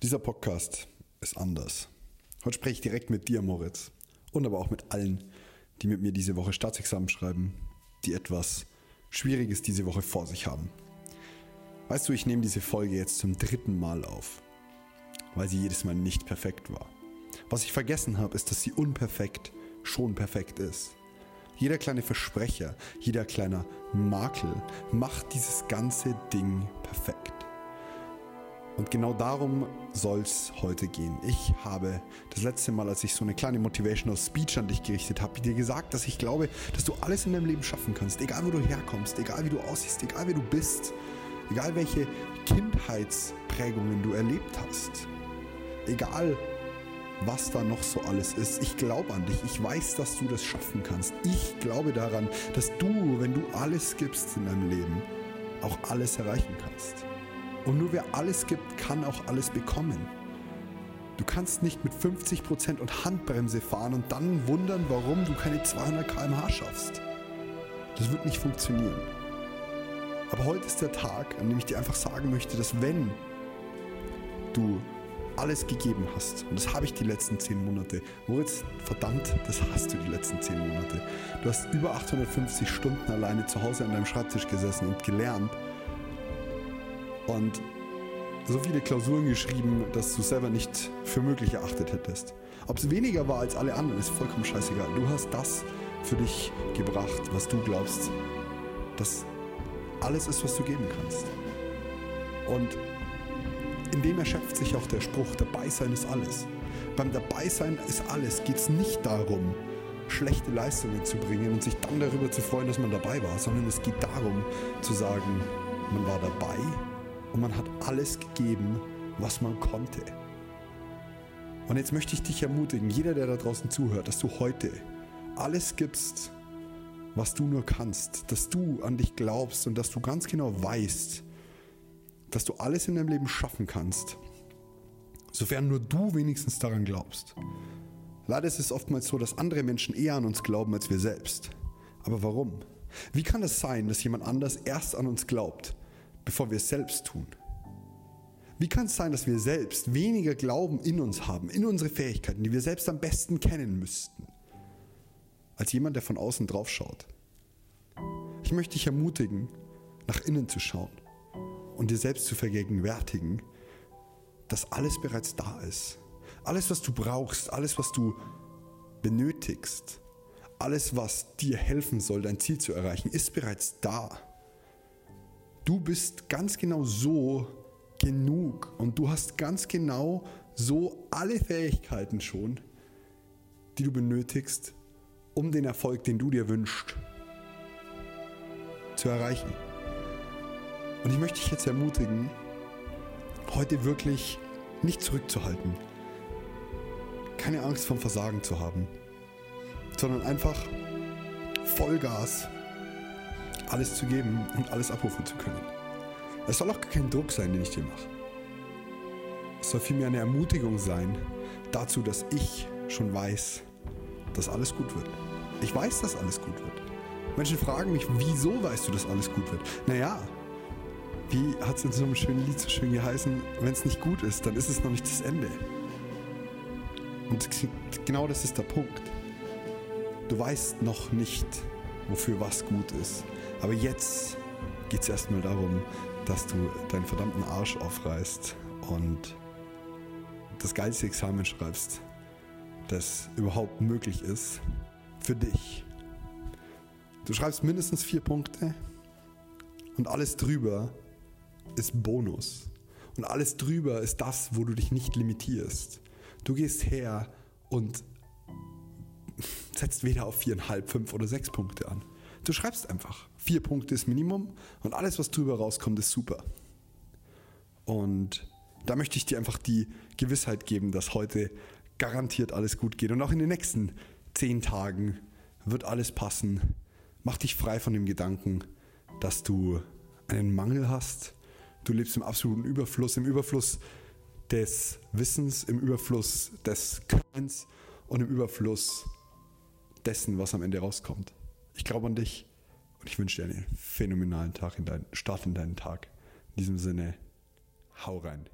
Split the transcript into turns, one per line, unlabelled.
Dieser Podcast ist anders. Heute spreche ich direkt mit dir, Moritz. Und aber auch mit allen, die mit mir diese Woche Staatsexamen schreiben, die etwas Schwieriges diese Woche vor sich haben. Weißt du, ich nehme diese Folge jetzt zum dritten Mal auf, weil sie jedes Mal nicht perfekt war. Was ich vergessen habe, ist, dass sie unperfekt schon perfekt ist. Jeder kleine Versprecher, jeder kleiner Makel macht dieses ganze Ding perfekt. Und genau darum soll es heute gehen. Ich habe das letzte Mal, als ich so eine kleine Motivational Speech an dich gerichtet habe, dir gesagt, dass ich glaube, dass du alles in deinem Leben schaffen kannst. Egal wo du herkommst, egal wie du aussiehst, egal wer du bist, egal welche Kindheitsprägungen du erlebt hast, egal was da noch so alles ist. Ich glaube an dich. Ich weiß, dass du das schaffen kannst. Ich glaube daran, dass du, wenn du alles gibst in deinem Leben, auch alles erreichen kannst. Und nur wer alles gibt, kann auch alles bekommen. Du kannst nicht mit 50% und Handbremse fahren und dann wundern, warum du keine 200 km/h schaffst. Das wird nicht funktionieren. Aber heute ist der Tag, an dem ich dir einfach sagen möchte, dass wenn du alles gegeben hast, und das habe ich die letzten 10 Monate, Moritz, verdammt, das hast du die letzten 10 Monate. Du hast über 850 Stunden alleine zu Hause an deinem Schreibtisch gesessen und gelernt, und so viele Klausuren geschrieben, dass du selber nicht für möglich erachtet hättest. Ob es weniger war als alle anderen, ist vollkommen scheißegal. Du hast das für dich gebracht, was du glaubst, dass alles ist, was du geben kannst. Und in dem erschöpft sich auch der Spruch, Dabeisein ist alles. Beim Dabeisein ist alles geht es nicht darum, schlechte Leistungen zu bringen und sich dann darüber zu freuen, dass man dabei war, sondern es geht darum zu sagen, man war dabei und man hat alles gegeben, was man konnte. Und jetzt möchte ich dich ermutigen, jeder, der da draußen zuhört, dass du heute alles gibst, was du nur kannst, dass du an dich glaubst und dass du ganz genau weißt, dass du alles in deinem Leben schaffen kannst, sofern nur du wenigstens daran glaubst. Leider ist es oftmals so, dass andere Menschen eher an uns glauben als wir selbst. Aber warum? Wie kann es sein, dass jemand anders erst an uns glaubt, bevor wir es selbst tun? Wie kann es sein, dass wir selbst weniger Glauben in uns haben, in unsere Fähigkeiten, die wir selbst am besten kennen müssten, als jemand, der von außen drauf schaut? Ich möchte dich ermutigen, nach innen zu schauen und dir selbst zu vergegenwärtigen, dass alles bereits da ist. Alles, was du brauchst, alles, was du benötigst, alles, was dir helfen soll, dein Ziel zu erreichen, ist bereits da. Du bist ganz genau so genug und du hast ganz genau so alle Fähigkeiten schon, die du benötigst, um den Erfolg, den du dir wünschst, zu erreichen. Und ich möchte dich jetzt ermutigen, heute wirklich nicht zurückzuhalten, keine Angst vom Versagen zu haben, sondern einfach Vollgas alles zu geben und alles abrufen zu können. Es soll auch kein Druck sein, den ich dir mache. Es soll vielmehr eine Ermutigung sein dazu, dass ich schon weiß, dass alles gut wird. Ich weiß, dass alles gut wird. Menschen fragen mich, wieso weißt du, dass alles gut wird? Naja, wie hat es in so einem schönen Lied so schön geheißen, wenn es nicht gut ist, dann ist es noch nicht das Ende. Und genau das ist der Punkt. Du weißt noch nicht, wofür was gut ist. Aber jetzt geht es erstmal darum, dass du deinen verdammten Arsch aufreißt und das geilste Examen schreibst, das überhaupt möglich ist für dich. Du schreibst mindestens vier Punkte und alles drüber ist Bonus. Und alles drüber ist das, wo du dich nicht limitierst. Du gehst her und setzt weder auf viereinhalb, fünf oder sechs Punkte an. Du schreibst einfach. Vier Punkte ist Minimum und alles, was drüber rauskommt, ist super. Und da möchte ich dir einfach die Gewissheit geben, dass heute garantiert alles gut geht. Und auch in den nächsten zehn Tagen wird alles passen. Mach dich frei von dem Gedanken, dass du einen Mangel hast. Du lebst im absoluten Überfluss, im Überfluss des Wissens, im Überfluss des Könnens und im Überfluss dessen, was am Ende rauskommt. Ich glaube an dich und ich wünsche dir einen phänomenalen Tag in deinen Start in deinen Tag. In diesem Sinne, hau rein.